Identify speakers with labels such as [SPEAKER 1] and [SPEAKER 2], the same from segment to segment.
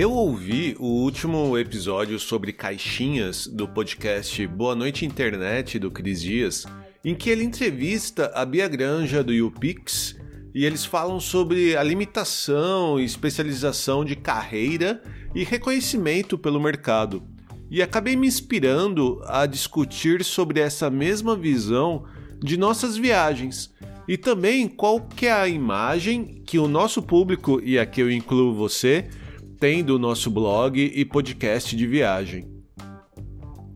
[SPEAKER 1] Eu ouvi o último episódio sobre caixinhas do podcast Boa Noite Internet do Cris Dias, em que ele entrevista a Bia Granja do YouPix e eles falam sobre a limitação e especialização de carreira e reconhecimento pelo mercado. E acabei me inspirando a discutir sobre essa mesma visão de nossas viagens e também qual que é a imagem que o nosso público, e aqui eu incluo você, tem do nosso blog e podcast de viagem.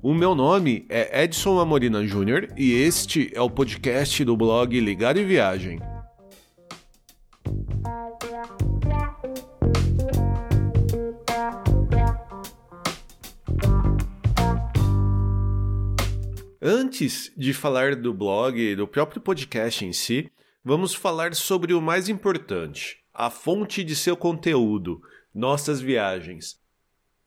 [SPEAKER 1] O meu nome é Edson Amorina Júnior e este é o podcast do blog Ligado em Viagem. Antes de falar do blog e do próprio podcast em si, vamos falar sobre o mais importante, a fonte de seu conteúdo, nossas viagens.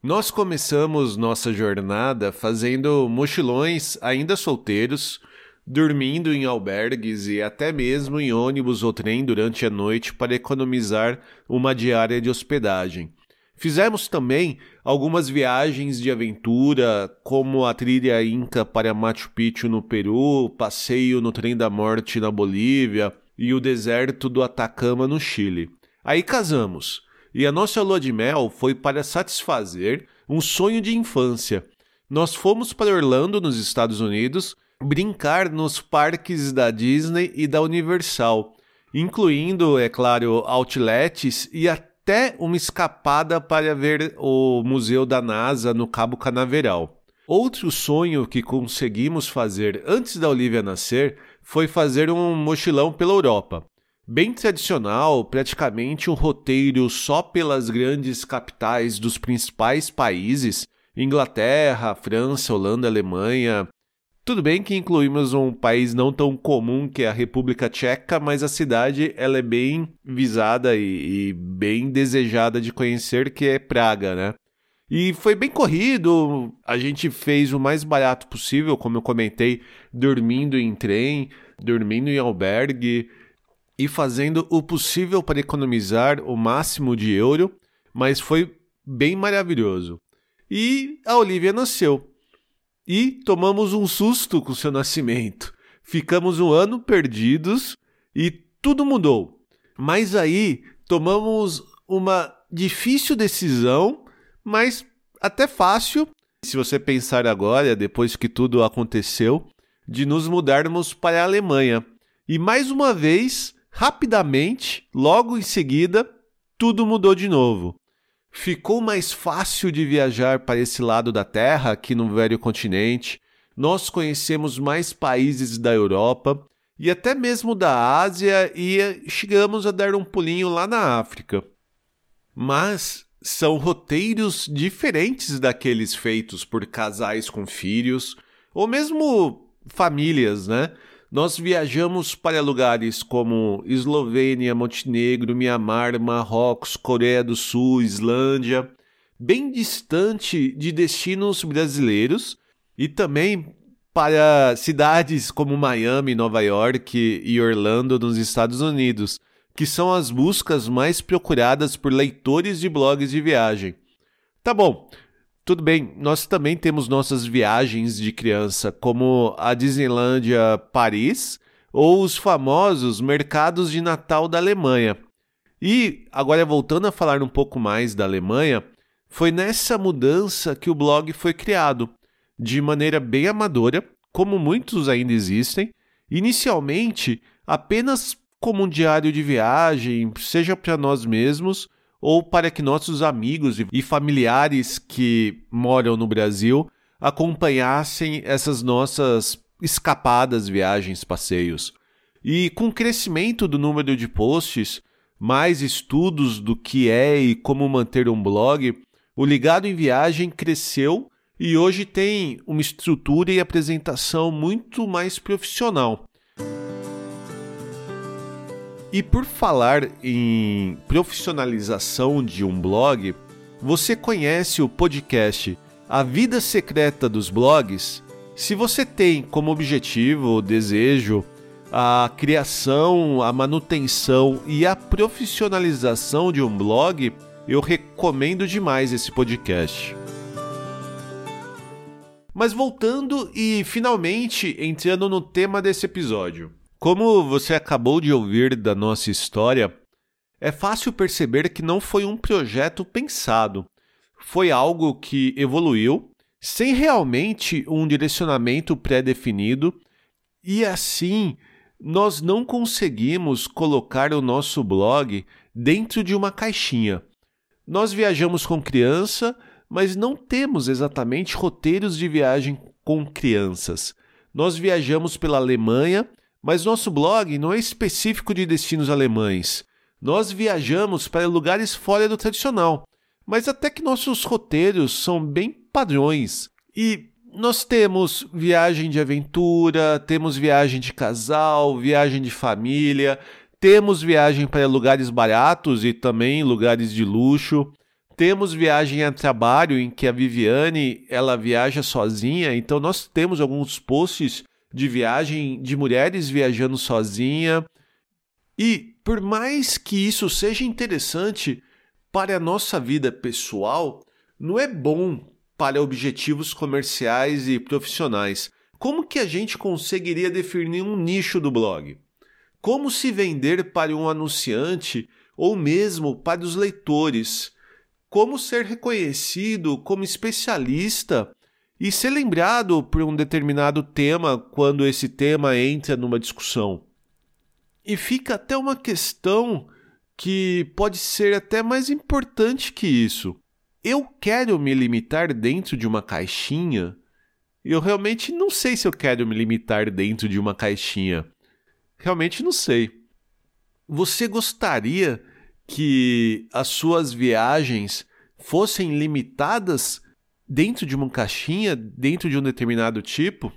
[SPEAKER 1] Nós começamos nossa jornada fazendo mochilões ainda solteiros, dormindo em albergues e até mesmo em ônibus ou trem durante a noite para economizar uma diária de hospedagem. Fizemos também algumas viagens de aventura, como a trilha Inca para Machu Picchu no Peru, passeio no Trem da Morte na Bolívia e o deserto do Atacama no Chile. Aí casamos, e a nossa lua de mel foi para satisfazer um sonho de infância. Nós fomos para Orlando, nos Estados Unidos, brincar nos parques da Disney e da Universal, incluindo, é claro, outlets e até uma escapada para ver o museu da NASA no Cabo Canaveral. Outro sonho que conseguimos fazer antes da Olivia nascer foi fazer um mochilão pela Europa. Bem tradicional, praticamente um roteiro só pelas grandes capitais dos principais países Inglaterra, França, Holanda, Alemanha, tudo bem que incluímos um país não tão comum que é a República Tcheca, mas a cidade ela é bem visada e, e bem desejada de conhecer, que é Praga, né? E foi bem corrido, a gente fez o mais barato possível, como eu comentei, dormindo em trem, dormindo em albergue e fazendo o possível para economizar o máximo de euro, mas foi bem maravilhoso. E a Olivia nasceu e tomamos um susto com seu nascimento. Ficamos um ano perdidos e tudo mudou. Mas aí tomamos uma difícil decisão, mas até fácil, se você pensar agora, depois que tudo aconteceu, de nos mudarmos para a Alemanha. E mais uma vez, rapidamente, logo em seguida, tudo mudou de novo. Ficou mais fácil de viajar para esse lado da Terra, aqui no velho continente. Nós conhecemos mais países da Europa e até mesmo da Ásia e chegamos a dar um pulinho lá na África. Mas são roteiros diferentes daqueles feitos por casais com filhos ou mesmo famílias, né? Nós viajamos para lugares como Eslovênia, Montenegro, Mianmar, Marrocos, Coreia do Sul, Islândia, bem distante de destinos brasileiros e também para cidades como Miami, Nova York e Orlando nos Estados Unidos, que são as buscas mais procuradas por leitores de blogs de viagem. Tá bom, tudo bem, nós também temos nossas viagens de criança, como a Disneylândia Paris ou os famosos mercados de Natal da Alemanha. E agora voltando a falar um pouco mais da Alemanha, foi nessa mudança que o blog foi criado, de maneira bem amadora, como muitos ainda existem, inicialmente apenas como um diário de viagem, seja para nós mesmos ou para que nossos amigos e familiares que moram no Brasil acompanhassem essas nossas escapadas, viagens, passeios. E com o crescimento do número de posts, mais estudos do que é e como manter um blog, o Ligado em Viagem cresceu e hoje tem uma estrutura e apresentação muito mais profissional. E por falar em profissionalização de um blog, você conhece o podcast A Vida Secreta dos Blogs? Se você tem como objetivo ou desejo a criação, a manutenção e a profissionalização de um blog, Eu recomendo demais esse podcast. Mas voltando e finalmente entrando no tema desse episódio. Como você acabou de ouvir da nossa história, é fácil perceber que não foi um projeto pensado. Foi algo que evoluiu sem realmente um direcionamento pré-definido e assim nós não conseguimos colocar o nosso blog dentro de uma caixinha. Nós viajamos com criança, mas não temos exatamente roteiros de viagem com crianças. Nós viajamos pela Alemanha, mas nosso blog não é específico de destinos alemães. Nós viajamos para lugares fora do tradicional, mas até que nossos roteiros são bem padrões. E nós temos viagem de aventura, temos viagem de casal, viagem de família, temos viagem para lugares baratos e também lugares de luxo. Temos viagem a trabalho em que a Viviane ela viaja sozinha, então nós temos alguns posts de viagem de mulheres viajando sozinha. E por mais que isso seja interessante para a nossa vida pessoal, não é bom para objetivos comerciais e profissionais. Como que a gente conseguiria definir um nicho do blog? Como se vender para um anunciante ou mesmo para os leitores? como ser reconhecido como especialista e ser lembrado por um determinado tema quando esse tema entra numa discussão. E fica até uma questão que pode ser até mais importante que isso. Eu quero me limitar dentro de uma caixinha? Eu realmente não sei se eu quero me limitar dentro de uma caixinha. Realmente não sei. Você gostaria que as suas viagens fossem limitadas dentro de uma caixinha, dentro de um determinado tipo?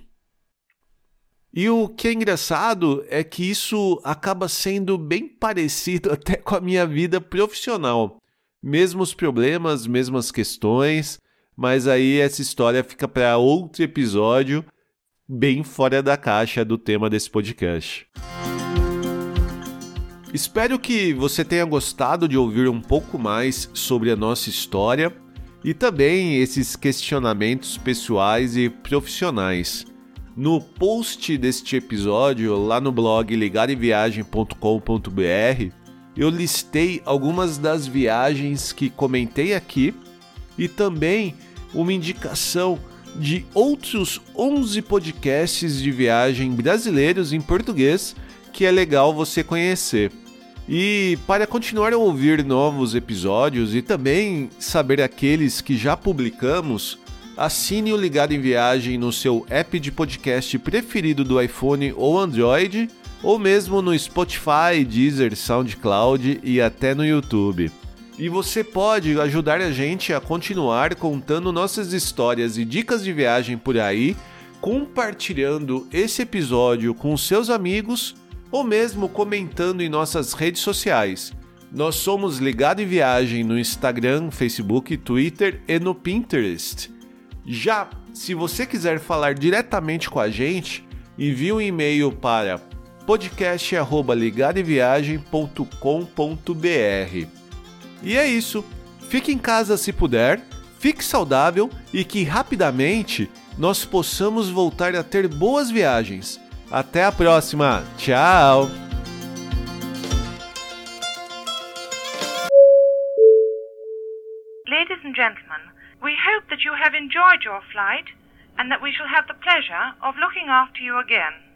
[SPEAKER 1] E o que é engraçado é que isso acaba sendo bem parecido até com a minha vida profissional. Mesmos problemas, mesmas questões, mas aí essa história fica para outro episódio, bem fora da caixa do tema desse podcast. Espero que você tenha gostado de ouvir um pouco mais sobre a nossa história e também esses questionamentos pessoais e profissionais. No post deste episódio, lá no blog ligareviagem.com.br, eu listei algumas das viagens que comentei aqui e também uma indicação de outros 11 podcasts de viagem brasileiros em português que é legal você conhecer. E para continuar a ouvir novos episódios e também saber aqueles que já publicamos, assine o Ligado em Viagem no seu app de podcast preferido do iPhone ou Android, ou mesmo no Spotify, Deezer, SoundCloud e até no YouTube. E você pode ajudar a gente a continuar contando nossas histórias e dicas de viagem por aí, compartilhando esse episódio com seus amigos ou mesmo comentando em nossas redes sociais. Nós somos Ligado em Viagem no Instagram, Facebook, Twitter e no Pinterest. Já se você quiser falar diretamente com a gente, envie um e-mail para podcast@ligadoemviagem.com.br. E é isso. Fique em casa se puder, fique saudável e que rapidamente nós possamos voltar a ter boas viagens até a próxima. Tchau!
[SPEAKER 2] Ladies and gentlemen, we hope that you have enjoyed your flight and that we shall have the pleasure of looking after you again.